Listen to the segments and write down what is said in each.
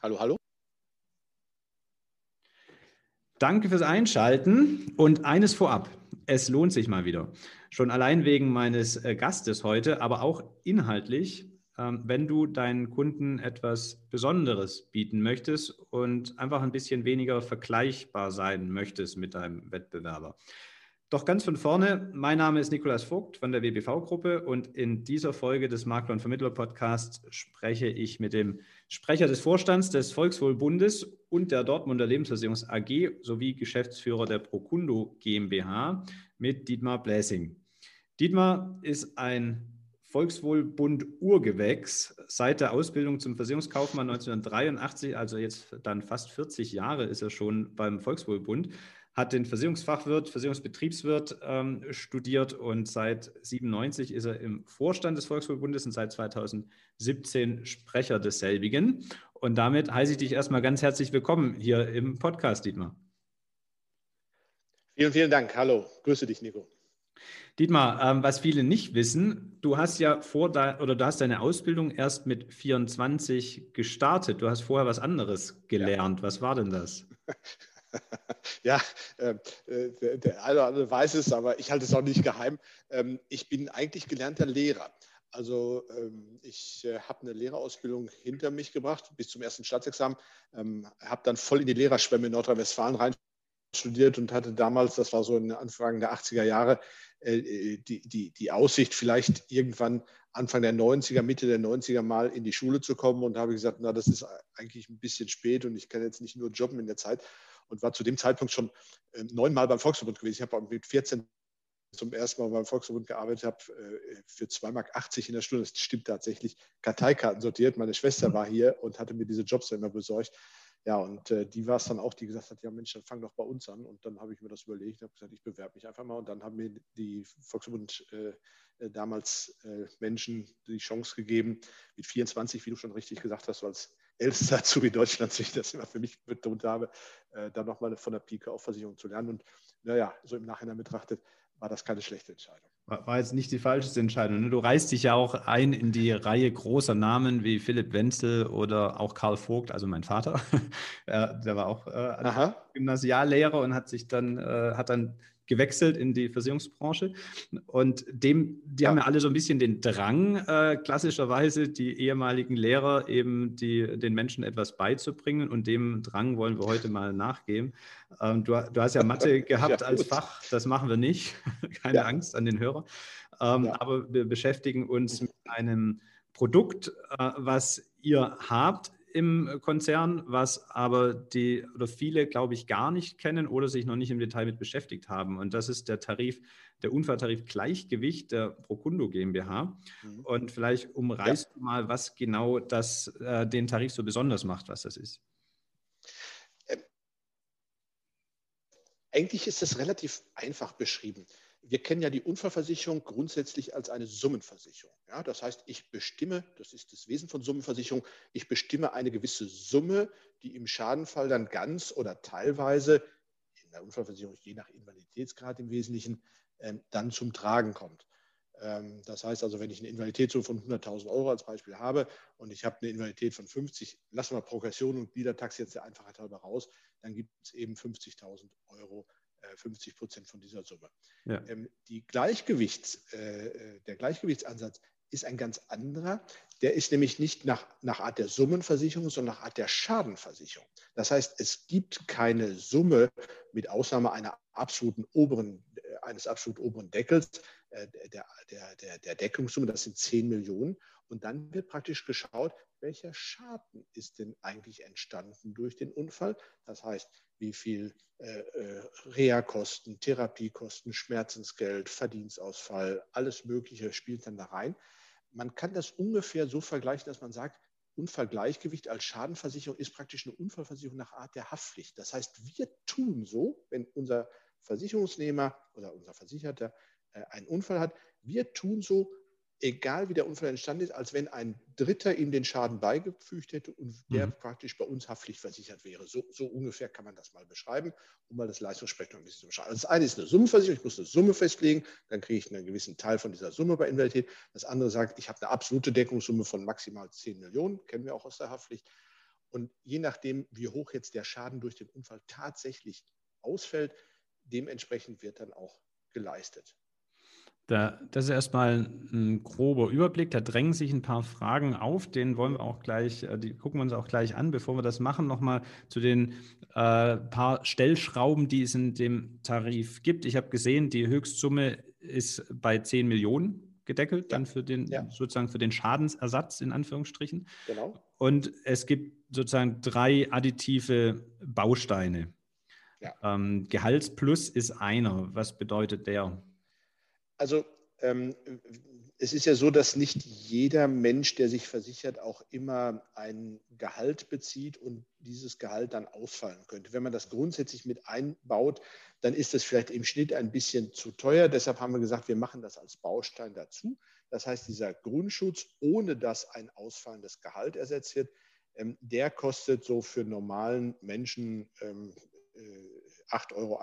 Hallo, hallo. Danke fürs Einschalten und eines vorab. Es lohnt sich mal wieder. Schon allein wegen meines äh, Gastes heute, aber auch inhaltlich, ähm, wenn du deinen Kunden etwas Besonderes bieten möchtest und einfach ein bisschen weniger vergleichbar sein möchtest mit deinem Wettbewerber. Doch ganz von vorne, mein Name ist Nikolas Vogt von der WBV-Gruppe und in dieser Folge des Makler- und Vermittler-Podcasts spreche ich mit dem Sprecher des Vorstands des Volkswohlbundes und der Dortmunder Lebensversicherungs AG sowie Geschäftsführer der Procundo GmbH mit Dietmar Bläsing. Dietmar ist ein Volkswohlbund Urgewächs seit der Ausbildung zum Versicherungskaufmann 1983, also jetzt dann fast 40 Jahre ist er schon beim Volkswohlbund hat den Versicherungsfachwirt, Versicherungsbetriebswirt ähm, studiert und seit 97 ist er im Vorstand des Volksverbundes und seit 2017 Sprecher desselbigen. Und damit heiße ich dich erstmal ganz herzlich willkommen hier im Podcast, Dietmar. Vielen, vielen Dank. Hallo, grüße dich, Nico. Dietmar, ähm, was viele nicht wissen, du hast ja vor da, oder du hast deine Ausbildung erst mit 24 gestartet. Du hast vorher was anderes gelernt. Ja. Was war denn das? ja, ähm, äh, der eine oder andere weiß es, aber ich halte es auch nicht geheim. Ähm, ich bin eigentlich gelernter Lehrer. Also ähm, ich äh, habe eine Lehrerausbildung hinter mich gebracht bis zum ersten Staatsexamen, ähm, habe dann voll in die Lehrerschwemme in Nordrhein-Westfalen rein studiert und hatte damals, das war so in Anfang der 80er Jahre, äh, die, die, die Aussicht, vielleicht irgendwann Anfang der 90er, Mitte der 90er mal in die Schule zu kommen und habe gesagt, na, das ist eigentlich ein bisschen spät und ich kann jetzt nicht nur jobben in der Zeit und war zu dem Zeitpunkt schon äh, neunmal beim Volksverbund gewesen. Ich habe mit 14 zum ersten Mal beim Volksverbund gearbeitet habe, äh, für 2,80 Mark in der Stunde, das stimmt tatsächlich, Karteikarten sortiert. Meine Schwester war hier und hatte mir diese Jobs immer besorgt. Ja, und äh, die war es dann auch, die gesagt hat, ja Mensch, dann fang doch bei uns an. Und dann habe ich mir das überlegt, habe gesagt, ich bewerbe mich einfach mal. Und dann haben mir die Volksverbund äh, damals äh, Menschen die Chance gegeben, mit 24, wie du schon richtig gesagt hast, so als ältester Azubi Deutschlands, wie ich das immer für mich betont habe, äh, dann nochmal von der Pike auf Versicherung zu lernen. Und naja, so im Nachhinein betrachtet, war das keine schlechte Entscheidung. War jetzt nicht die falscheste Entscheidung. Ne? Du reißt dich ja auch ein in die Reihe großer Namen wie Philipp Wenzel oder auch Karl Vogt, also mein Vater. der war auch äh, Gymnasiallehrer und hat sich dann, äh, hat dann gewechselt in die Versicherungsbranche. Und dem, die ja. haben ja alle so ein bisschen den Drang, äh, klassischerweise die ehemaligen Lehrer eben die, den Menschen etwas beizubringen. Und dem Drang wollen wir heute mal nachgehen. Ähm, du, du, hast ja Mathe gehabt ja, als Fach, das machen wir nicht. Keine ja. Angst an den Hörer. Ähm, aber wir beschäftigen uns mit einem Produkt, äh, was ihr habt im Konzern, was aber die oder viele, glaube ich, gar nicht kennen oder sich noch nicht im Detail mit beschäftigt haben. Und das ist der Tarif, der Unfalltarif Gleichgewicht der Procundo GmbH. Mhm. Und vielleicht umreißt ja. du mal, was genau das, äh, den Tarif so besonders macht, was das ist. Ähm, eigentlich ist das relativ einfach beschrieben wir kennen ja die Unfallversicherung grundsätzlich als eine Summenversicherung. Ja, das heißt, ich bestimme, das ist das Wesen von Summenversicherung, ich bestimme eine gewisse Summe, die im Schadenfall dann ganz oder teilweise, in der Unfallversicherung je nach Invaliditätsgrad im Wesentlichen, ähm, dann zum Tragen kommt. Ähm, das heißt also, wenn ich eine Invaliditätssumme von 100.000 Euro als Beispiel habe und ich habe eine Invalidität von 50, lassen wir Progression und Gliedertax jetzt der Einfachheit halber raus, dann gibt es eben 50.000 Euro 50 äh, Prozent von dieser Summe. Ja. Ähm, die Gleichgewichts, äh, äh, der Gleichgewichtsansatz ist ein ganz anderer. Der ist nämlich nicht nach, nach Art der Summenversicherung, sondern nach Art der Schadenversicherung. Das heißt, es gibt keine Summe mit Ausnahme einer absoluten oberen, eines absolut oberen Deckels, der, der, der, der Deckungssumme, das sind 10 Millionen. Und dann wird praktisch geschaut, welcher Schaden ist denn eigentlich entstanden durch den Unfall. Das heißt, wie viel äh, äh, Reha-Kosten, Therapiekosten, Schmerzensgeld, Verdienstausfall, alles Mögliche spielt dann da rein. Man kann das ungefähr so vergleichen, dass man sagt, Unfallgleichgewicht als Schadenversicherung ist praktisch eine Unfallversicherung nach Art der Haftpflicht. Das heißt, wir tun so, wenn unser Versicherungsnehmer oder unser Versicherter äh, einen Unfall hat, wir tun so, egal wie der Unfall entstanden ist, als wenn ein Dritter ihm den Schaden beigefügt hätte und der mhm. praktisch bei uns haftpflichtversichert wäre. So, so, ungefähr kann man das mal beschreiben, um mal das Leistungsspektrum ein bisschen zu beschreiben. Also das eine ist eine Summenversicherung, ich muss eine Summe festlegen, dann kriege ich einen gewissen Teil von dieser Summe bei Invalidität. Das andere sagt, ich habe eine absolute Deckungssumme von maximal 10 Millionen, kennen wir auch aus der Haftpflicht. Und je nachdem, wie hoch jetzt der Schaden durch den Unfall tatsächlich ausfällt, dementsprechend wird dann auch geleistet. Da, das ist erstmal ein grober Überblick. Da drängen sich ein paar Fragen auf. Den wollen wir auch gleich, äh, die gucken wir uns auch gleich an. Bevor wir das machen, nochmal zu den äh, paar Stellschrauben, die es in dem Tarif gibt. Ich habe gesehen, die Höchstsumme ist bei 10 Millionen gedeckelt, ja. dann für den ja. sozusagen für den Schadensersatz in Anführungsstrichen. Genau. Und es gibt sozusagen drei additive Bausteine. Ja. Ähm, Gehaltsplus ist einer. Was bedeutet der? Also ähm, es ist ja so, dass nicht jeder Mensch, der sich versichert, auch immer ein Gehalt bezieht und dieses Gehalt dann ausfallen könnte. Wenn man das grundsätzlich mit einbaut, dann ist das vielleicht im Schnitt ein bisschen zu teuer. Deshalb haben wir gesagt, wir machen das als Baustein dazu. Das heißt, dieser Grundschutz, ohne dass ein ausfallendes Gehalt ersetzt wird, ähm, der kostet so für normalen Menschen ähm, 8,71 Euro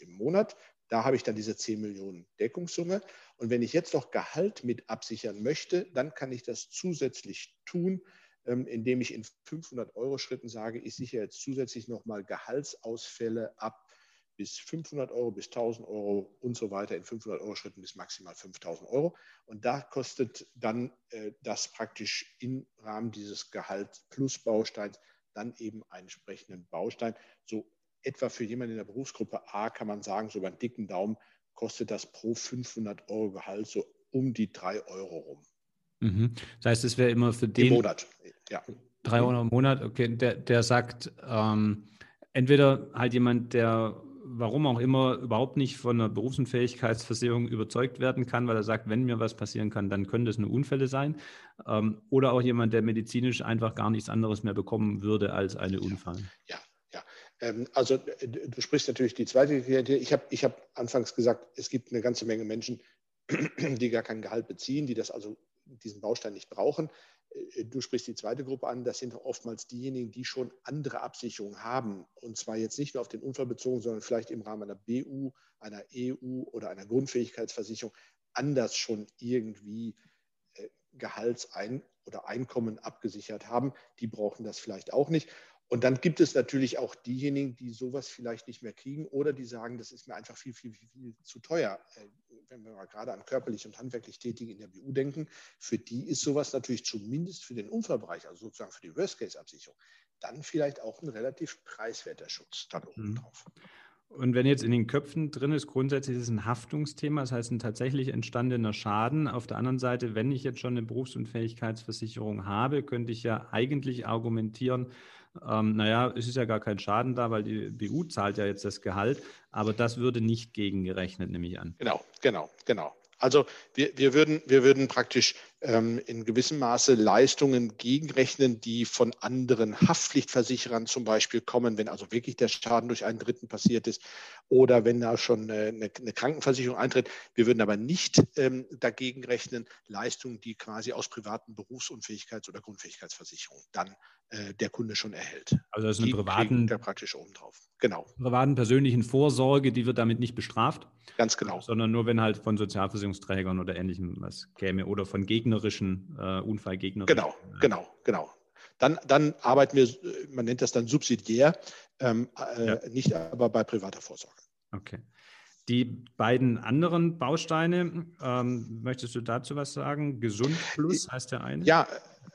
im Monat. Da habe ich dann diese 10 Millionen Deckungssumme. Und wenn ich jetzt noch Gehalt mit absichern möchte, dann kann ich das zusätzlich tun, ähm, indem ich in 500 Euro Schritten sage, ich sichere jetzt zusätzlich nochmal Gehaltsausfälle ab bis 500 Euro, bis 1000 Euro und so weiter in 500 Euro Schritten bis maximal 5000 Euro. Und da kostet dann äh, das praktisch im Rahmen dieses Gehalt plus Bausteins dann eben einen entsprechenden Baustein. So etwa für jemanden in der Berufsgruppe A kann man sagen, so beim dicken Daumen kostet das pro 500 Euro Gehalt so um die 3 Euro rum. Mhm. Das heißt, es wäre immer für den. Im Monat, ja. 3 Euro im Monat, okay. Der, der sagt, ähm, entweder halt jemand, der warum auch immer überhaupt nicht von einer Berufsunfähigkeitsversicherung überzeugt werden kann, weil er sagt, wenn mir was passieren kann, dann können das nur Unfälle sein. Ähm, oder auch jemand, der medizinisch einfach gar nichts anderes mehr bekommen würde als eine Unfall. Ja, ähm, also du sprichst natürlich die zweite Klientel. Ich habe ich hab anfangs gesagt, es gibt eine ganze Menge Menschen, die gar kein Gehalt beziehen, die das also diesen Baustein nicht brauchen. Äh, du sprichst die zweite Gruppe an, das sind oftmals diejenigen, die schon andere Absicherungen haben. Und zwar jetzt nicht nur auf den Unfall bezogen, sondern vielleicht im Rahmen einer BU, einer EU oder einer Grundfähigkeitsversicherung anders schon irgendwie äh, Gehaltsein oder Einkommen abgesichert haben. Die brauchen das vielleicht auch nicht. Und dann gibt es natürlich auch diejenigen, die sowas vielleicht nicht mehr kriegen oder die sagen, das ist mir einfach viel, viel, viel, viel zu teuer. Äh, wenn wir mal gerade an körperlich und handwerklich Tätige in der BU denken, für die ist sowas natürlich zumindest für den Unfallbereich, also sozusagen für die Worst-Case-Absicherung, dann vielleicht auch ein relativ preiswerter Schutz dann oben mhm. Und wenn jetzt in den Köpfen drin ist, grundsätzlich ist es ein Haftungsthema, das heißt ein tatsächlich entstandener Schaden. Auf der anderen Seite, wenn ich jetzt schon eine Berufsunfähigkeitsversicherung habe, könnte ich ja eigentlich argumentieren, ähm, naja, es ist ja gar kein Schaden da, weil die BU zahlt ja jetzt das Gehalt, aber das würde nicht gegengerechnet, nehme ich an. Genau, genau, genau. Also wir, wir, würden, wir würden praktisch in gewissem Maße Leistungen gegenrechnen, die von anderen Haftpflichtversicherern zum Beispiel kommen, wenn also wirklich der Schaden durch einen Dritten passiert ist oder wenn da schon eine, eine Krankenversicherung eintritt. Wir würden aber nicht ähm, dagegen rechnen Leistungen, die quasi aus privaten Berufsunfähigkeits- oder Grundfähigkeitsversicherungen dann äh, der Kunde schon erhält. Also das ist eine privaten, da praktisch oben drauf. Genau. Privaten persönlichen Vorsorge, die wird damit nicht bestraft. Ganz genau. Sondern nur, wenn halt von Sozialversicherungsträgern oder ähnlichem was käme oder von gegnerischen, äh, unfallgegnerischen. Genau, äh, genau, genau. Dann, dann arbeiten wir, man nennt das dann subsidiär, ähm, äh, ja. nicht aber bei privater Vorsorge. Okay. Die beiden anderen Bausteine, ähm, möchtest du dazu was sagen? Gesund Plus heißt der eine? Ja,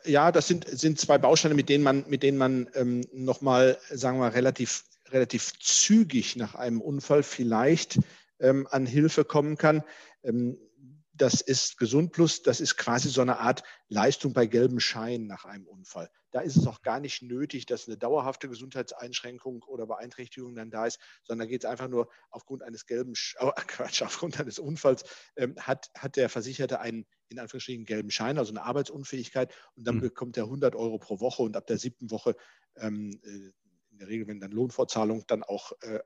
ja, das sind, sind zwei Bausteine, mit denen man, mit denen man ähm, nochmal, sagen wir, relativ, relativ zügig nach einem Unfall vielleicht ähm, an Hilfe kommen kann. Ähm, das ist Gesund Plus, das ist quasi so eine Art Leistung bei gelbem Schein nach einem Unfall. Da ist es auch gar nicht nötig, dass eine dauerhafte Gesundheitseinschränkung oder Beeinträchtigung dann da ist, sondern da geht es einfach nur aufgrund eines gelben, oh, Quatsch, aufgrund eines Unfalls ähm, hat, hat der Versicherte einen in Anführungsstrichen gelben Schein, also eine Arbeitsunfähigkeit und dann mhm. bekommt er 100 Euro pro Woche und ab der siebten Woche ähm, äh, in der Regel, wenn dann Lohnfortzahlung dann auch äh,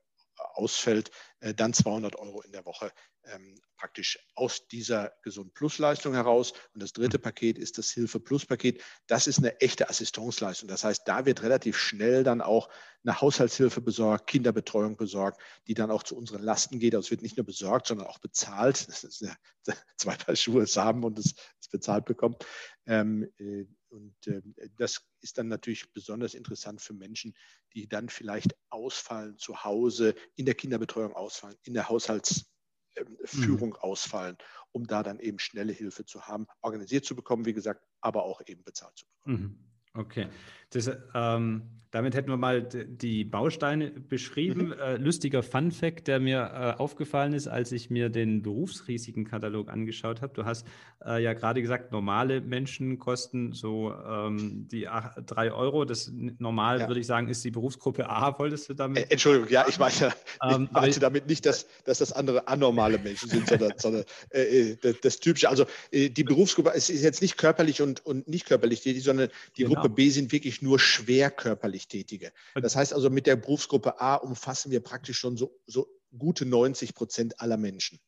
ausfällt, äh, dann 200 Euro in der Woche ähm, praktisch aus dieser Gesund Plus Leistung heraus. Und das dritte mhm. Paket ist das Hilfe Plus Paket. Das ist eine echte Assistenzleistung. Das heißt, da wird relativ schnell dann auch eine Haushaltshilfe besorgt, Kinderbetreuung besorgt, die dann auch zu unseren Lasten geht. Also es wird nicht nur besorgt, sondern auch bezahlt. Das ist eine, zwei Paar Schuhe haben und es, es bezahlt bekommt. Ähm, äh, und ähm, das ist dann natürlich besonders interessant für Menschen, die dann vielleicht ausfallen zu Hause, in der Kinderbetreuung ausfallen, in der Haushaltsführung mhm. ausfallen, um da dann eben schnelle Hilfe zu haben, organisiert zu bekommen, wie gesagt, aber auch eben bezahlt zu bekommen. Mhm. Okay, das, ähm, damit hätten wir mal die Bausteine beschrieben. Mhm. Äh, lustiger Fun Fact, der mir äh, aufgefallen ist, als ich mir den Berufsrisikenkatalog angeschaut habe. Du hast äh, ja gerade gesagt, normale Menschen kosten so ähm, die 3 Euro. Das normal ja. würde ich sagen, ist die Berufsgruppe A. Wolltest du damit? Äh, Entschuldigung, ja, ich meine, ähm, ich meinte damit nicht, dass, dass das andere anormale Menschen sind, sondern, sondern äh, das, das, Typische. Also die Berufsgruppe es ist jetzt nicht körperlich und, und nicht körperlich sondern die genau. Gruppe B sind wirklich nur schwer körperlich Tätige. Das heißt also, mit der Berufsgruppe A umfassen wir praktisch schon so, so gute 90 Prozent aller Menschen.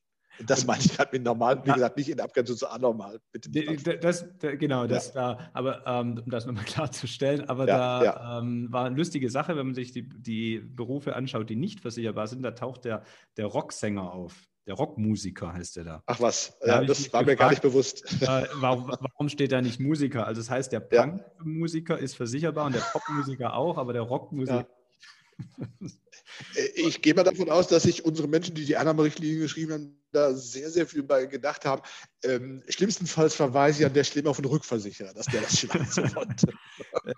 Das meine ich halt mit normal, wie ja. gesagt, nicht in Abgrenzung zu anormal. Bitte das, das, genau, das ja. da, aber ähm, um das nochmal klarzustellen, aber ja, da ähm, war eine lustige Sache, wenn man sich die, die Berufe anschaut, die nicht versicherbar sind, da taucht der, der Rocksänger auf. Der Rockmusiker heißt der da. Ach was, da ja, das war gefragt, mir gar nicht bewusst. Äh, warum, warum, steht da nicht Musiker? Also das heißt, der Punkmusiker ist versicherbar und der Popmusiker auch, aber der Rockmusiker. Ja. Äh, ich gehe mal davon aus, dass sich unsere Menschen, die die Annahmerichtlinie geschrieben haben, da sehr, sehr viel bei gedacht haben. Ähm, schlimmstenfalls verweise ich an der Stelle auf den Rückversicherer, dass der das so konnte.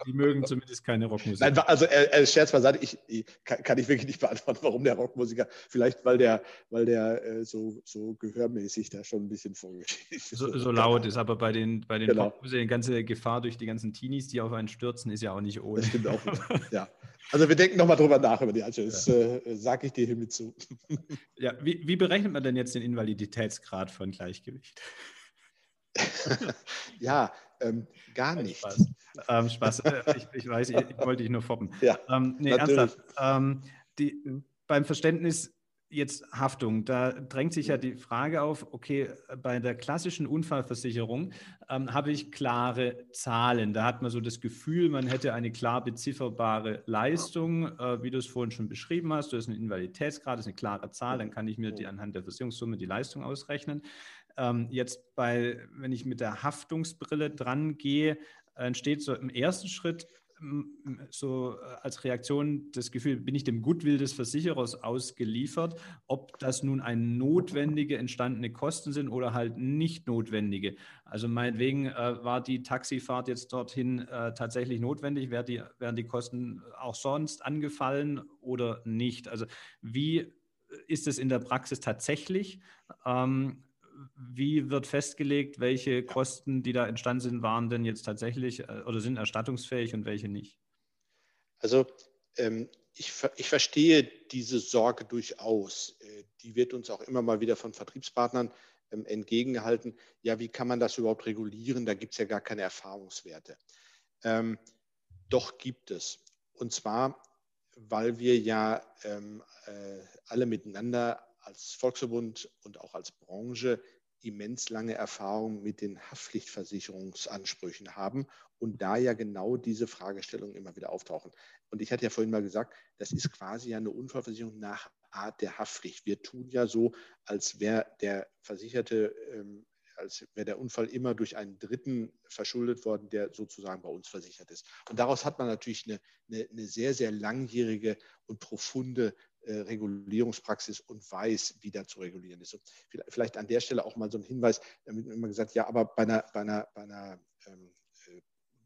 Die mögen zumindest keine Rockmusik. Nein, also äh, äh, Scherz beiseite, ich, ich kann, kann, ich wirklich nicht beantworten, warum der Rockmusiker, vielleicht weil der, weil der äh, so, so gehörmäßig da schon ein bisschen vorgeschrieben ist. So, so laut ist, aber bei den, bei den genau. Popmusikern, die ganze Gefahr durch die ganzen Teenies, die auf einen stürzen, ist ja auch nicht ohne. Das stimmt auch. ja. Also wir denken nochmal drüber nach über die Einstellung. Das äh, sage ich dir hiermit zu. Ja, wie, wie berechnet man denn jetzt den Invaliditätsgrad von Gleichgewicht? ja, ähm, gar nicht. Spaß. Ähm, Spaß. Äh, ich, ich, weiß, ich, ich, wollte dich nur foppen. Ja, ähm, nee, ernsthaft. Ähm, die, beim Verständnis jetzt Haftung, da drängt sich ja die Frage auf, okay, bei der klassischen Unfallversicherung ähm, habe ich klare Zahlen. Da hat man so das Gefühl, man hätte eine klar bezifferbare Leistung, äh, wie du es vorhin schon beschrieben hast. Du hast einen Invaliditätsgrad, das ist eine klare Zahl, dann kann ich mir die anhand der Versicherungssumme die Leistung ausrechnen. Ähm, jetzt bei, wenn ich mit der Haftungsbrille dran gehe, entsteht so im ersten Schritt so äh, als Reaktion das Gefühl, bin ich dem Goodwill des Versicherers ausgeliefert, ob das nun ein notwendige entstandene Kosten sind oder halt nicht notwendige. Also meinetwegen äh, war die Taxifahrt jetzt dorthin äh, tatsächlich notwendig, wären die, wären die Kosten auch sonst angefallen oder nicht. Also wie ist es in der Praxis tatsächlich? Ähm, wie wird festgelegt, welche Kosten, die da entstanden sind, waren denn jetzt tatsächlich äh, oder sind erstattungsfähig und welche nicht? Also ähm, ich, ich, verstehe diese Sorge durchaus. Äh, die wird uns auch immer mal wieder von Vertriebspartnern ähm, entgegengehalten. Ja, wie kann man das überhaupt regulieren? Da gibt es ja gar keine Erfahrungswerte. Ähm, doch gibt es. Und zwar, weil wir ja ähm, äh, alle miteinander als Volksverbund und auch als Branche immens lange Erfahrung mit den Haftpflichtversicherungsansprüchen haben und da ja genau diese Fragestellungen immer wieder auftauchen. Und ich hatte ja vorhin mal gesagt, das ist quasi ja eine Unfallversicherung nach Art der Haftpflicht. Wir tun ja so, als wäre der Versicherte, ähm, als wäre der Unfall immer durch einen Dritten verschuldet worden, der sozusagen bei uns versichert ist. Und daraus hat man natürlich eine, eine, eine sehr, sehr langjährige und profunde Regulierungspraxis und weiß, wie da zu regulieren ist. Und vielleicht an der Stelle auch mal so ein Hinweis, damit immer gesagt, ja, aber bei einer, bei einer, bei einer ähm, äh,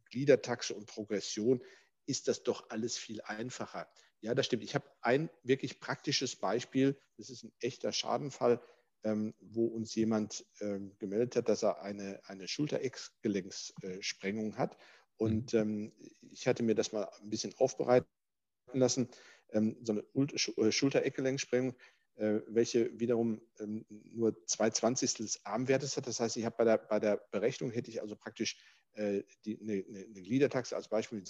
Gliedertaxe und Progression ist das doch alles viel einfacher. Ja, das stimmt. Ich habe ein wirklich praktisches Beispiel. Das ist ein echter Schadenfall, ähm, wo uns jemand ähm, gemeldet hat, dass er eine, eine Schulter-Ex-Gelenkssprengung hat. Und mhm. ähm, ich hatte mir das mal ein bisschen aufbereiten lassen ähm, so eine äh, Schulter-Eckgelenksprengung, äh, welche wiederum ähm, nur zwei Zwanzigstel des Armwertes hat. Das heißt, ich habe bei der, bei der Berechnung hätte ich also praktisch äh, die, eine, eine Gliedertaxe als Beispiel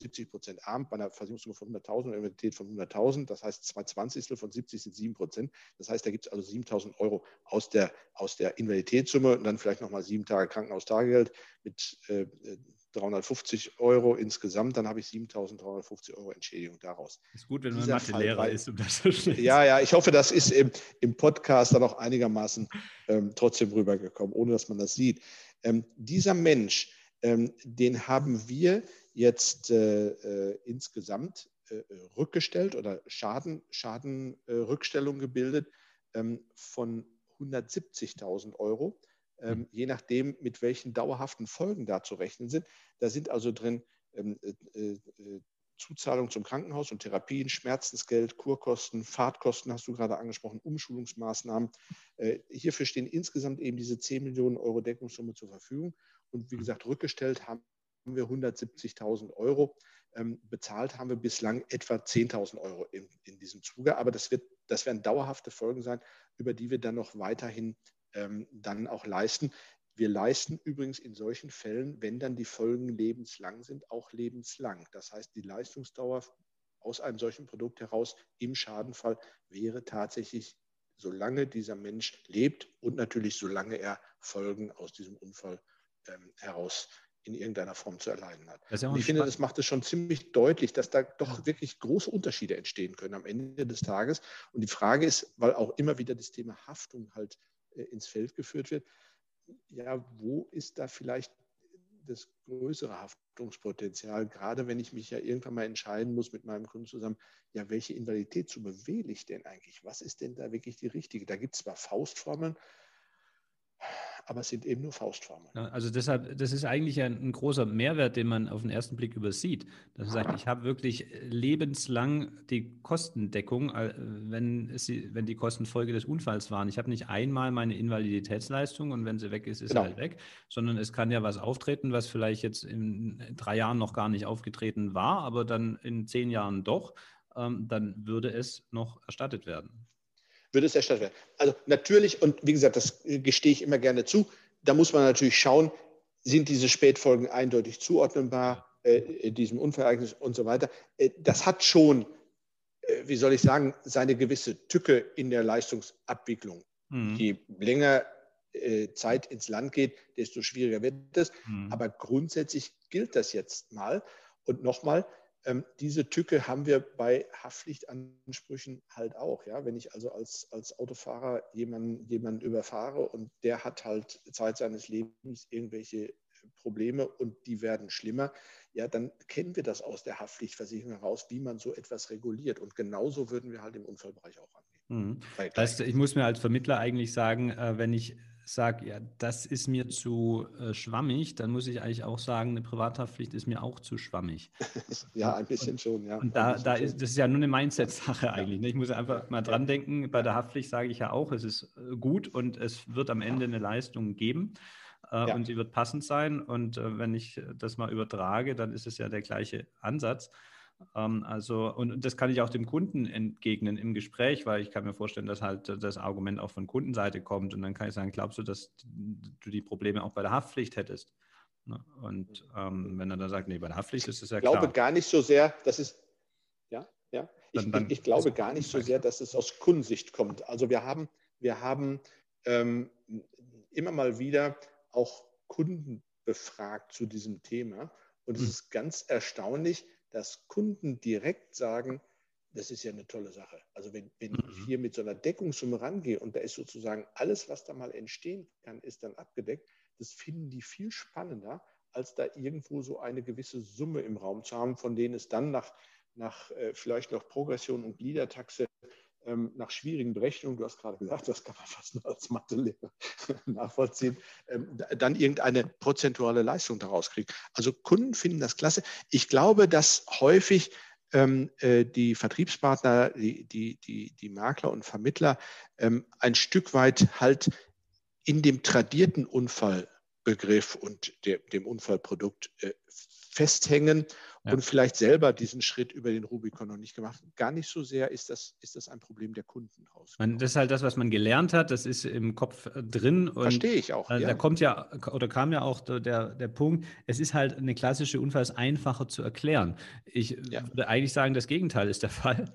70 Prozent arm bei einer Versicherungssumme von 100.000 und Invalidität von 100.000. Das heißt, zwei Zwanzigstel von 70 sind 7 Prozent. Das heißt, da gibt es also 7.000 Euro aus der, aus der Invaliditätssumme und dann vielleicht nochmal sieben Tage Krankenhaustagegeld mit äh, 350 Euro insgesamt, dann habe ich 7.350 Euro Entschädigung daraus. Ist gut, wenn man Mathelehrer ist, um das zu verstehen. Ja, ja, ich hoffe, das ist im, im Podcast dann auch einigermaßen ähm, trotzdem rübergekommen, ohne dass man das sieht. Ähm, dieser Mensch, ähm, den haben wir jetzt äh, äh, insgesamt äh, rückgestellt oder Schaden, Schadenrückstellung gebildet ähm, von 170.000 Euro, ähm, je nachdem, mit welchen dauerhaften Folgen da zu rechnen sind. Da sind also drin ähm, äh, äh, Zuzahlung zum Krankenhaus und Therapien, Schmerzensgeld, Kurkosten, Fahrtkosten hast du gerade angesprochen, Umschulungsmaßnahmen. Äh, hierfür stehen insgesamt eben diese 10 Millionen Euro Deckungssumme zur Verfügung. Und wie gesagt, rückgestellt haben wir 170.000 Euro. Ähm, bezahlt haben wir bislang etwa 10.000 Euro in, in, diesem Zuge. Aber das, wird, das werden dauerhafte Folgen sein, über die wir dann noch weiterhin ähm, dann auch leisten. Wir leisten übrigens in solchen Fällen, wenn dann die Folgen lebenslang sind, auch lebenslang. Das heißt, die Leistungsdauer aus einem solchen Produkt heraus im Schadenfall wäre tatsächlich, solange dieser Mensch lebt und natürlich solange er Folgen aus diesem Unfall ähm, heraus in irgendeiner Form zu erleiden hat. Ja ich finde, das macht es schon ziemlich deutlich, dass da doch wirklich große Unterschiede entstehen können am Ende des Tages. Und die Frage ist, weil auch immer wieder das Thema Haftung halt ins Feld geführt wird, ja, wo ist da vielleicht das größere Haftungspotenzial, gerade wenn ich mich ja irgendwann mal entscheiden muss mit meinem Kunden zusammen, ja, welche Invalidität wähle ich denn eigentlich? Was ist denn da wirklich die richtige? Da gibt es zwar Faustformeln, aber es sind eben nur Faustformeln. Also deshalb, das ist eigentlich ein, ein, großer Mehrwert, den man auf den ersten Blick übersieht. Dass man sagt, ich habe wirklich lebenslang die Kostendeckung, äh, wenn, sie, wenn die Kosten Folge des Unfalls waren. Ich habe nicht einmal meine Invaliditätsleistung und wenn sie weg ist, ist genau. sie halt weg, sondern es kann ja was auftreten, was vielleicht jetzt in drei Jahren noch gar nicht aufgetreten war, aber dann in zehn Jahren doch. Ähm, dann würde es noch erstattet werden würde es erstattet werden. Also natürlich, und wie gesagt, das gestehe ich immer gerne zu, da muss man natürlich schauen, sind diese Spätfolgen eindeutig zuordnenbar, äh, diesem Unfallereignis und so weiter. Äh, das hat schon, äh, wie soll ich sagen, seine gewisse Tücke in der Leistungsabwicklung. Mhm. Je länger äh, Zeit ins Land geht, desto schwieriger wird es. Mhm. Aber grundsätzlich gilt das jetzt mal. Und nochmal, ähm, diese Tücke haben wir bei Haftpflichtansprüchen halt auch. Ja? Wenn ich also als, als Autofahrer jemanden, jemanden überfahre und der hat halt Zeit seines Lebens irgendwelche Probleme und die werden schlimmer, ja, dann kennen wir das aus der Haftpflichtversicherung heraus, wie man so etwas reguliert. Und genauso würden wir halt im Unfallbereich auch angehen. Mhm. Heißt, ich muss mir als Vermittler eigentlich sagen, äh, wenn ich sage, ja, das ist mir zu äh, schwammig, dann muss ich eigentlich auch sagen, eine Privathaftpflicht ist mir auch zu schwammig. ja, ein bisschen und, schon, ja. Und da, da ist, das ist ja nur eine Mindset-Sache eigentlich. Ne? Ich muss einfach mal dran denken, bei der Haftpflicht sage ich ja auch, es ist äh, gut und es wird am Ende eine Leistung geben. Äh, ja. Und sie wird passend sein. Und äh, wenn ich das mal übertrage, dann ist es ja der gleiche Ansatz. Ähm, also, und das kann ich auch dem Kunden entgegnen im Gespräch, weil ich kann mir vorstellen, dass halt das Argument auch von Kundenseite kommt. Und dann kann ich sagen, glaubst du, dass du die Probleme auch bei der Haftpflicht hättest? Ne? Und ähm, wenn er dann sagt, nee, bei der Haftpflicht ist es ja klar. Ich glaube gar nicht so sehr, dass es, ja, ja. Ich, dann, dann ich, ich glaube gar nicht so sehr, dass es aus Kundensicht kommt. Also wir haben, wir haben ähm, immer mal wieder auch Kunden befragt zu diesem Thema. Und es hm. ist ganz erstaunlich, dass Kunden direkt sagen, das ist ja eine tolle Sache. Also wenn, wenn ich mhm. hier mit so einer Deckungssumme rangehe und da ist sozusagen alles, was da mal entstehen kann, ist dann abgedeckt, das finden die viel spannender, als da irgendwo so eine gewisse Summe im Raum zu haben, von denen es dann nach, nach äh, vielleicht noch Progression und Gliedertaxe ähm, nach schwierigen Berechnungen, du hast gerade gesagt, das kann man fast nur als Mathelehrer nachvollziehen, ähm, dann irgendeine prozentuale Leistung daraus kriegt. Also Kunden finden das klasse. Ich glaube, dass häufig ähm, äh, die Vertriebspartner, die, die, die, die Makler und Vermittler ähm, ein Stück weit halt in dem tradierten Unfallbegriff und der, dem Unfallprodukt äh, festhängen ja. und vielleicht selber diesen Schritt über den Rubikon noch nicht gemacht. Gar nicht so sehr ist das, ist das ein Problem der Kunden raus. Das ist halt das, was man gelernt hat, das ist im Kopf äh, drin. Verstehe ich auch. Äh, ja. Da kommt ja oder kam ja auch der, der Punkt, es ist halt eine klassische Unfall ist einfacher zu erklären. Ich ja. würde eigentlich sagen, das Gegenteil ist der Fall.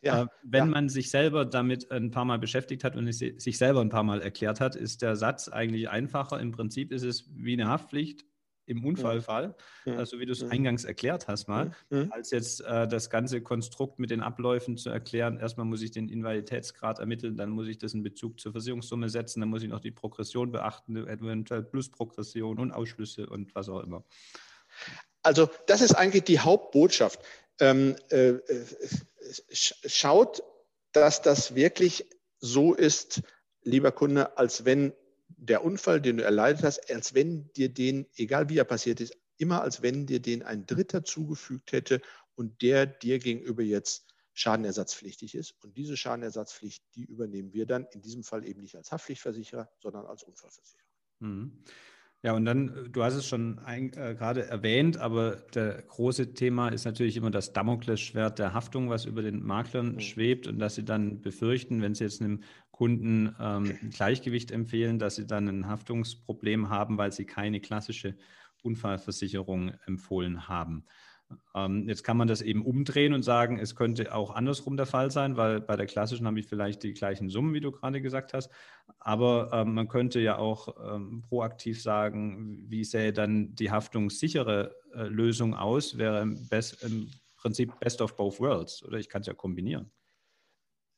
Ja. Äh, wenn man sich selber damit ein paar Mal beschäftigt hat und es sich selber ein paar Mal erklärt hat, ist der Satz eigentlich einfacher. Im Prinzip ist es wie eine Haftpflicht im. Unfallfall, Mhm. äh, so wie du es Mhm. eingangs erklärt hast mal, Mhm. als jetzt äh, das ganze Konstrukt mit den Abläufen zu erklären. Erstmal muss ich den Invaliditätsgrad ermitteln, dann muss ich das in Bezug zur Versicherungssumme setzen, dann muss ich noch die Progression beachten, eventuell Plusprogression und Ausschlüsse und was auch immer. Also das ist eigentlich die Hauptbotschaft. Ähm, äh, äh, sch- schaut, dass das wirklich so ist, lieber Kunde, als wenn der Unfall, den du erleidet hast, als wenn dir den, egal wie er passiert ist, immer als wenn dir den ein Dritter zugefügt hätte und der dir gegenüber jetzt schadenersatzpflichtig ist. Und diese Schadenersatzpflicht, die übernehmen wir dann in diesem Fall eben nicht als Haftpflichtversicherer, sondern als Unfallversicherer. Mhm. Ja, und dann, äh, du hast es schon ein, äh, gerade erwähnt, aber der große Thema ist natürlich immer das Damoklesschwert der Haftung, was über den Maklern Mhm. schwebt und dass sie dann befürchten, wenn sie jetzt einem Kunden ähm, ein Gleichgewicht empfehlen, dass sie dann ein Haftungsproblem haben, weil sie keine klassische Unfallversicherung empfohlen haben. Ähm, jetzt kann man das eben umdrehen und sagen, es könnte auch andersrum der Fall sein, weil bei der klassischen habe ich vielleicht die gleichen Summen, wie du gerade gesagt hast. Aber ähm, man könnte ja auch ähm, proaktiv sagen, wie sähe dann die haftungssichere äh, Lösung aus? Wäre im, best, im Prinzip Best of Both Worlds oder ich kann es ja kombinieren.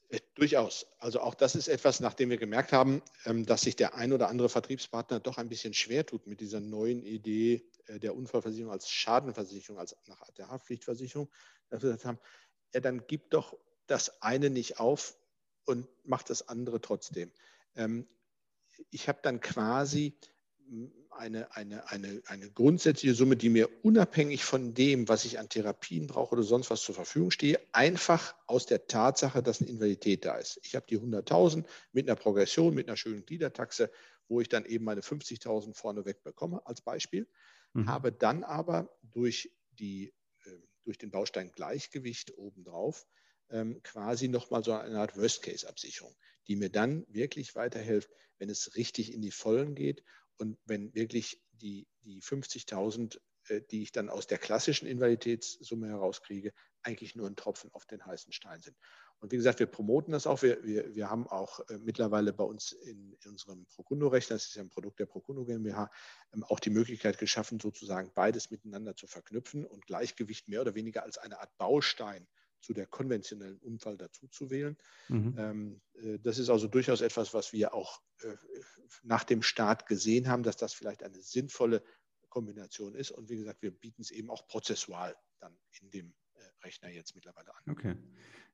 Äh, Durchaus. Also auch das ist etwas, nachdem wir gemerkt haben, ähm, dass sich der ein oder andere Vertriebspartner doch ein bisschen schwer tut mit dieser neuen Idee äh, der Unfallversicherung als Schadenversicherung, als nach der Haftpflichtversicherung, dass wir gesagt haben, ja, dann gib doch das eine nicht auf und mach das andere trotzdem. Ähm, Ich habe dann quasi eine, eine, eine, eine grundsätzliche Summe, die mir unabhängig von dem, was ich an Therapien brauche oder sonst was zur Verfügung stehe, einfach aus der Tatsache, dass eine Invalidität da ist. Ich habe die 100.000 mit einer Progression, mit einer schönen Gliedertaxe, wo ich dann eben meine 50.000 vorneweg bekomme als Beispiel, mhm. habe dann aber durch, die, äh, durch den Baustein Gleichgewicht obendrauf ähm, quasi nochmal so eine Art Worst-Case-Absicherung, die mir dann wirklich weiterhilft, wenn es richtig in die Vollen geht und wenn wirklich die, die 50.000, äh, die ich dann aus der klassischen Invaliditätssumme herauskriege, eigentlich nur ein Tropfen auf den heißen Stein sind. Und wie gesagt, wir promoten das auch. Wir, wir, wir haben auch äh, mittlerweile bei uns in, in unserem Procundo-Rechner, das ist ja ein Produkt der Procundo GmbH, ähm, auch die Möglichkeit geschaffen, sozusagen beides miteinander zu verknüpfen und Gleichgewicht mehr oder weniger als eine Art Baustein zu der konventionellen Unfall dazu zu wählen. Mhm. Ähm, äh, das ist also durchaus etwas, was wir auch äh, nach dem Start gesehen haben, dass das vielleicht eine sinnvolle Kombination ist. Und wie gesagt, wir bieten es eben auch prozessual dann in dem Rechner jetzt mittlerweile an. Okay.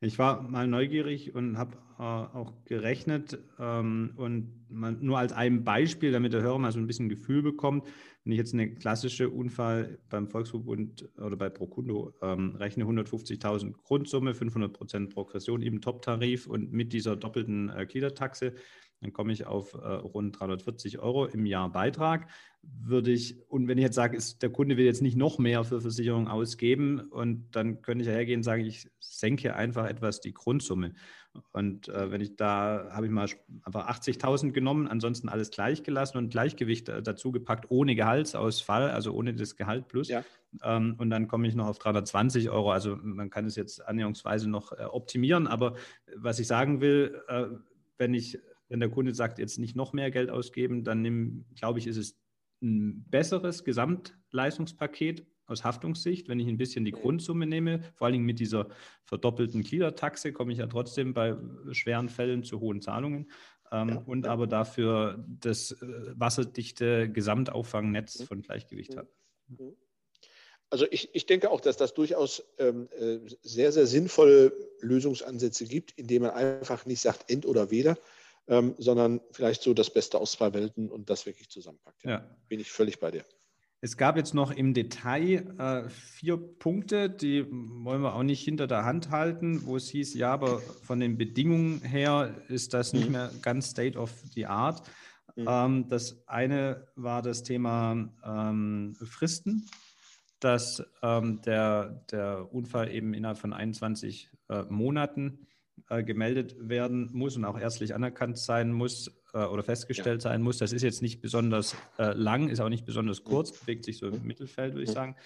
Ich war mal neugierig und habe äh, auch gerechnet ähm, und mal, nur als ein Beispiel, damit der Hörer mal so ein bisschen Gefühl bekommt, wenn ich jetzt eine klassische Unfall beim Volksverbund oder bei Procundo ähm, rechne, 150.000 Grundsumme, 500 Prozent Progression im Top-Tarif und mit dieser doppelten äh, Gliedertaxe, dann komme ich auf äh, rund 340 Euro im Jahr Beitrag. Würde ich, und wenn ich jetzt sage, ist, der Kunde will jetzt nicht noch mehr für Versicherung ausgeben, und dann könnte ich ja hergehen und sagen, ich senke einfach etwas die Grundsumme. Und äh, wenn ich da, habe ich mal einfach 80.000 genommen, ansonsten alles gleich gelassen und Gleichgewicht äh, dazu gepackt, ohne Gehaltsausfall, also ohne das Gehalt plus. Ja. Ähm, und dann komme ich noch auf 320 Euro. Also man kann es jetzt annäherungsweise noch äh, optimieren. Aber was ich sagen will, äh, wenn ich wenn der Kunde sagt, jetzt nicht noch mehr Geld ausgeben, dann nimm, glaube ich, ist es ein besseres Gesamtleistungspaket aus Haftungssicht. Wenn ich ein bisschen die Grundsumme nehme, vor allen Dingen mit dieser verdoppelten Gliedertaxe, komme ich ja trotzdem bei schweren Fällen zu hohen Zahlungen. Ähm, ja, und ja. aber dafür das äh, wasserdichte Gesamtauffangnetz von Gleichgewicht hat. Also ich, ich denke auch, dass das durchaus ähm, sehr, sehr sinnvolle Lösungsansätze gibt, indem man einfach nicht sagt, ent oder weder, ähm, sondern vielleicht so das Beste aus zwei Welten und das wirklich zusammenpackt. Ja. ja. Bin ich völlig bei dir. Es gab jetzt noch im Detail äh, vier Punkte, die wollen wir auch nicht hinter der Hand halten, wo es hieß, ja, aber von den Bedingungen her ist das nicht mhm. mehr ganz State of the Art. Mhm. Ähm, das eine war das Thema ähm, Fristen, dass ähm, der, der Unfall eben innerhalb von 21 äh, Monaten äh, gemeldet werden muss und auch ärztlich anerkannt sein muss äh, oder festgestellt ja. sein muss. Das ist jetzt nicht besonders äh, lang, ist auch nicht besonders kurz, bewegt sich so im Mittelfeld, würde ich sagen.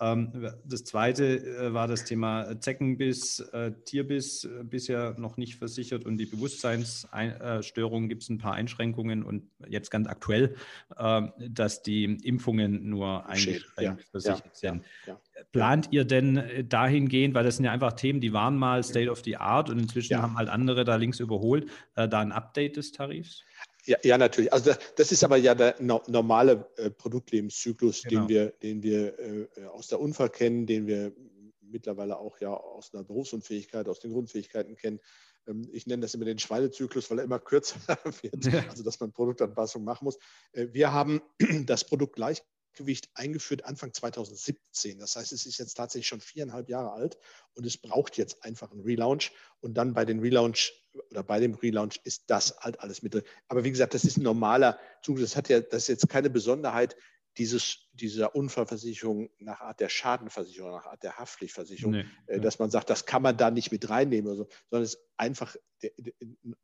Ähm, das zweite äh, war das Thema Zeckenbiss, äh, Tierbiss, äh, bisher noch nicht versichert und die Bewusstseinsstörungen gibt es ein paar Einschränkungen und jetzt ganz aktuell, ähm, dass die Impfungen nur eingeschränkt ja, versichert ja, sind. Ja, Plant ihr denn dahingehend, weil das sind ja einfach Themen, die waren mal State of the Art und inzwischen haben halt andere da links überholt, da ein Update des Tarifs? Ja, ja, natürlich. Also das, das, ist aber ja der no, normale äh, Produktlebenszyklus, genau. den wir, den wir äh, aus der Unfall kennen, den wir mittlerweile auch ja aus einer Berufsunfähigkeit, aus den Grundfähigkeiten kennen. Ähm, ich nenne das immer den Schweinezyklus, weil er immer kürzer wird, ja. also dass man Produktanpassung machen muss. Äh, wir haben das Produkt gleich Gewicht eingeführt Anfang 2017. Das heißt, es ist jetzt tatsächlich schon viereinhalb Jahre alt und es braucht jetzt einfach einen Relaunch. Und dann bei den Relaunch oder bei dem Relaunch ist das halt alles mit drin. Aber wie gesagt, das ist ein normaler Zug. Das hat ja, das ist jetzt keine Besonderheit dieses, dieser Unfallversicherung nach Art der Schadenversicherung, nach Art der Haftpflichtversicherung, nee, äh, dass man sagt, das kann man da nicht mit reinnehmen, so, sondern es ist einfach der, der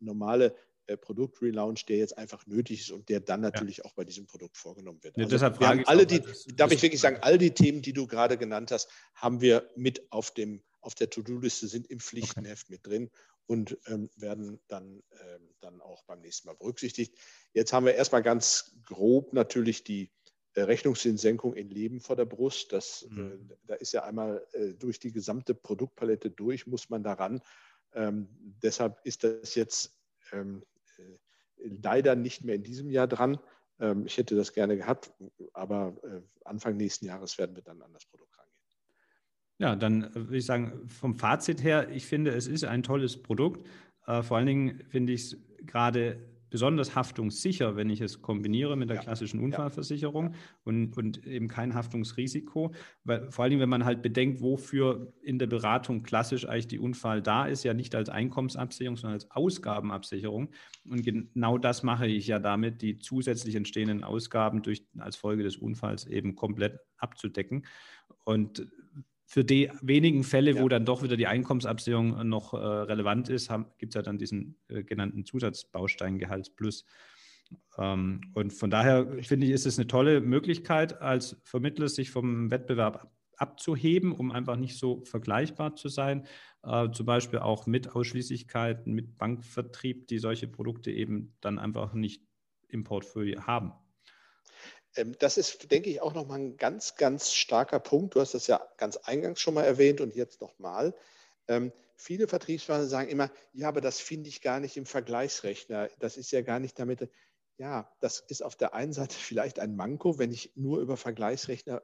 normale äh, Produktrelaunch, der jetzt einfach nötig ist und der dann natürlich ja. auch bei diesem Produkt vorgenommen wird. Ja, also deshalb frage alle die, das, darf das ich wirklich sagen, all die Themen, die du gerade genannt hast, haben wir mit auf dem auf der To-Do-Liste, sind im Pflichtenheft okay. mit drin und ähm, werden dann, ähm, dann auch beim nächsten Mal berücksichtigt. Jetzt haben wir erstmal ganz grob natürlich die äh, Rechnungszinssenkung in Leben vor der Brust. Das, äh, mhm. äh, da ist ja einmal äh, durch die gesamte Produktpalette durch, muss man daran. Ähm, deshalb ist das jetzt ähm, äh, leider nicht mehr in diesem Jahr dran. Ähm, ich hätte das gerne gehabt, aber äh, Anfang nächsten Jahres werden wir dann an das Produkt. Ja, dann äh, würde ich sagen, vom Fazit her, ich finde, es ist ein tolles Produkt. Vor allen Dingen finde ich es gerade besonders haftungssicher, wenn ich es kombiniere mit der ja. klassischen Unfallversicherung ja. und, und eben kein Haftungsrisiko. Weil, vor allen Dingen, wenn man halt bedenkt, wofür in der Beratung klassisch eigentlich die Unfall da ist, ja nicht als Einkommensabsicherung, sondern als Ausgabenabsicherung. Und genau das mache ich ja damit, die zusätzlich entstehenden Ausgaben durch, als Folge des Unfalls eben komplett abzudecken. Und für die wenigen Fälle, ja. wo dann doch wieder die Einkommensabsicherung noch äh, relevant ist, gibt es ja dann diesen äh, genannten Zusatzbaustein Plus. Ähm, und von daher finde ich, ist es eine tolle Möglichkeit, als Vermittler sich vom Wettbewerb abzuheben, um einfach nicht so vergleichbar zu sein. Äh, zum Beispiel auch mit Ausschließlichkeiten, mit Bankvertrieb, die solche Produkte eben dann einfach nicht im Portfolio haben. Ähm, das ist, denke ich, auch nochmal ein ganz, ganz starker Punkt. Du hast das ja ganz eingangs schon mal erwähnt und jetzt nochmal. Ähm, viele Vertriebspartner sagen immer, ja, aber das finde ich gar nicht im Vergleichsrechner. Das ist ja gar nicht damit. Ja, das ist auf der einen Seite vielleicht ein Manko, wenn ich nur über Vergleichsrechner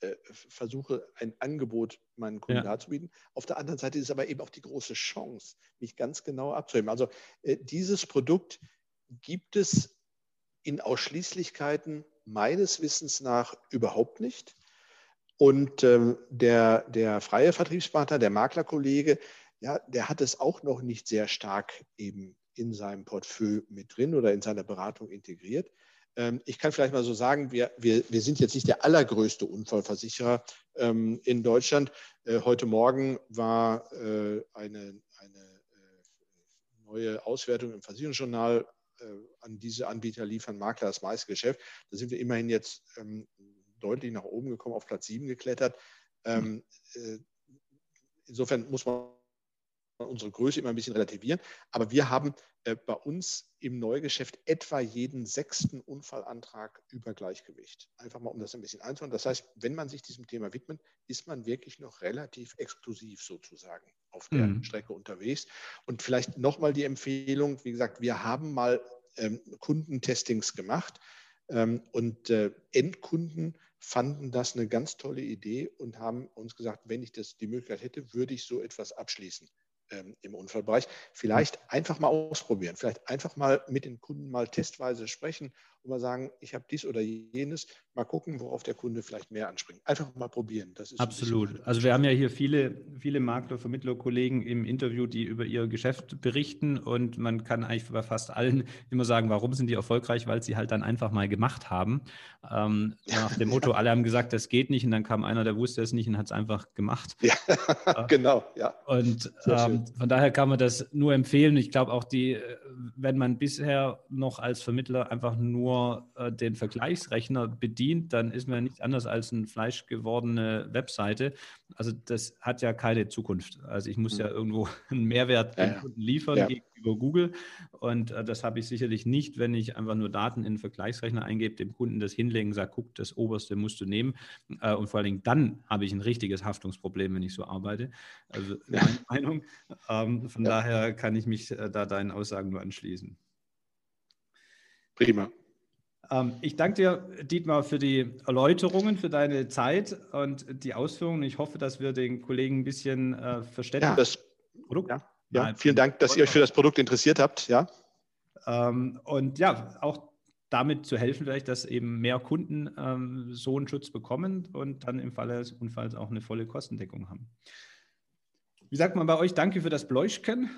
äh, versuche, ein Angebot meinen Kunden ja. darzubieten. Auf der anderen Seite ist es aber eben auch die große Chance, mich ganz genau abzuheben. Also äh, dieses Produkt gibt es in Ausschließlichkeiten meines Wissens nach überhaupt nicht. Und ähm, der, der freie Vertriebspartner, der Maklerkollege, ja, der hat es auch noch nicht sehr stark eben in seinem Portfolio mit drin oder in seiner Beratung integriert. Ähm, ich kann vielleicht mal so sagen, wir, wir, wir sind jetzt nicht der allergrößte Unfallversicherer ähm, in Deutschland. Äh, heute Morgen war äh, eine, eine äh, neue Auswertung im Versicherungsjournal an diese Anbieter liefern Makler das meiste Geschäft. Da sind wir immerhin jetzt ähm, deutlich nach oben gekommen, auf Platz 7 geklettert. Äh, insofern muss man unsere Größe immer ein bisschen relativieren. Aber wir haben äh, bei uns im Neugeschäft etwa jeden sechsten Unfallantrag über Gleichgewicht. Einfach mal, um das ein bisschen einzuholen. Das heißt, wenn man sich diesem Thema widmet, ist man wirklich noch relativ exklusiv sozusagen auf der mhm. Strecke unterwegs. Und vielleicht nochmal die Empfehlung, wie gesagt, wir haben mal ähm, Kundentestings gemacht ähm, und äh, Endkunden fanden das eine ganz tolle Idee und haben uns gesagt, wenn ich das die Möglichkeit hätte, würde ich so etwas abschließen ähm, im Unfallbereich. Vielleicht einfach mal ausprobieren, vielleicht einfach mal mit den Kunden mal testweise sprechen und mal sagen, ich habe dies oder jenes, mal gucken, worauf der Kunde vielleicht mehr anspringt. Einfach mal probieren. Absolut. Also wir haben ja hier viele viele Makler, Vermittler, Kollegen im Interview, die über ihr Geschäft berichten und man kann eigentlich bei fast allen immer sagen, warum sind die erfolgreich, weil sie halt dann einfach mal gemacht haben. Ähm, nach dem Motto, alle haben gesagt, das geht nicht und dann kam einer, der wusste es nicht und hat es einfach gemacht. Ja, genau, ja. Und ähm, von daher kann man das nur empfehlen. Ich glaube auch die, äh, wenn man bisher noch als Vermittler einfach nur äh, den Vergleichsrechner bedient, dann ist man nicht anders als eine fleischgewordene Webseite. Also das hat ja keine Zukunft. Also ich muss mhm. ja irgendwo einen Mehrwert ja, Kunden liefern ja. gegenüber Google. Und äh, das habe ich sicherlich nicht, wenn ich einfach nur Daten in den Vergleichsrechner eingebe, dem Kunden das hinlegen, sage, guck, das oberste musst du nehmen. Äh, und vor allen Dingen dann habe ich ein richtiges Haftungsproblem, wenn ich so arbeite. Also ja. meine Meinung. Ähm, von daher kann ich mich äh, da deinen Aussagen nur anschließen. Prima. Ähm, ich danke dir, Dietmar, für die Erläuterungen, für deine Zeit und die Ausführungen. Ich hoffe, dass wir den Kollegen ein bisschen äh, verständlich. Ja, das, Produkt. Ja, ja. Nein, vielen Dank, dass ihr euch für das Produkt interessiert habt. Ja. Ähm, und ja, auch damit zu helfen, vielleicht, dass eben mehr Kunden ähm, so einen Schutz bekommen und dann im Falle des Unfalls auch eine volle Kostendeckung haben. Wie sagt man bei euch? Danke für das Bläuschken.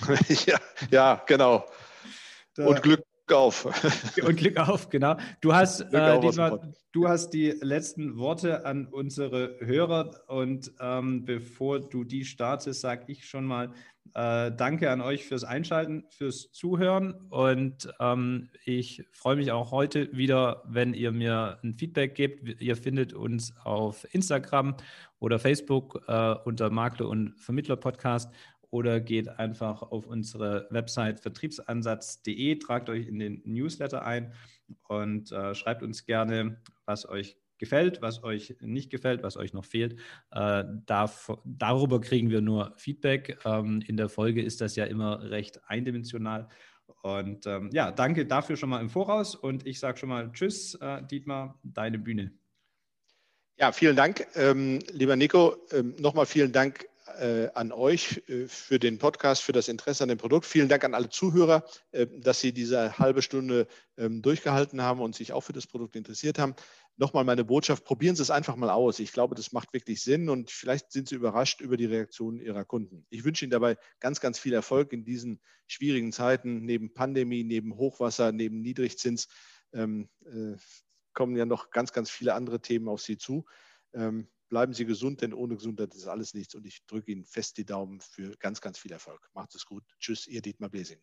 ja, ja, genau. Da, und Glück auf. Und Glück auf, genau. Du hast, äh, Dietmar, du hast die letzten Worte an unsere Hörer und ähm, bevor du die startest, sage ich schon mal äh, Danke an euch fürs Einschalten, fürs Zuhören und ähm, ich freue mich auch heute wieder, wenn ihr mir ein Feedback gebt. Ihr findet uns auf Instagram oder Facebook äh, unter Makler und Vermittler Podcast oder geht einfach auf unsere Website vertriebsansatz.de, tragt euch in den Newsletter ein und äh, schreibt uns gerne, was euch gefällt, was euch nicht gefällt, was euch noch fehlt. Äh, darf, darüber kriegen wir nur Feedback. Ähm, in der Folge ist das ja immer recht eindimensional. Und ähm, ja, danke dafür schon mal im Voraus und ich sage schon mal Tschüss, äh, Dietmar, deine Bühne. Ja, vielen Dank, ähm, lieber Nico. Ähm, Nochmal vielen Dank äh, an euch äh, für den Podcast, für das Interesse an dem Produkt. Vielen Dank an alle Zuhörer, äh, dass Sie diese halbe Stunde ähm, durchgehalten haben und sich auch für das Produkt interessiert haben. Nochmal meine Botschaft, probieren Sie es einfach mal aus. Ich glaube, das macht wirklich Sinn und vielleicht sind Sie überrascht über die Reaktionen Ihrer Kunden. Ich wünsche Ihnen dabei ganz, ganz viel Erfolg in diesen schwierigen Zeiten, neben Pandemie, neben Hochwasser, neben Niedrigzins. Ähm, äh, kommen ja noch ganz, ganz viele andere Themen auf Sie zu. Ähm, Bleiben Sie gesund, denn ohne Gesundheit ist alles nichts. Und ich drücke Ihnen fest die Daumen für ganz, ganz viel Erfolg. Macht es gut. Tschüss, Ihr Dietmar Blesing.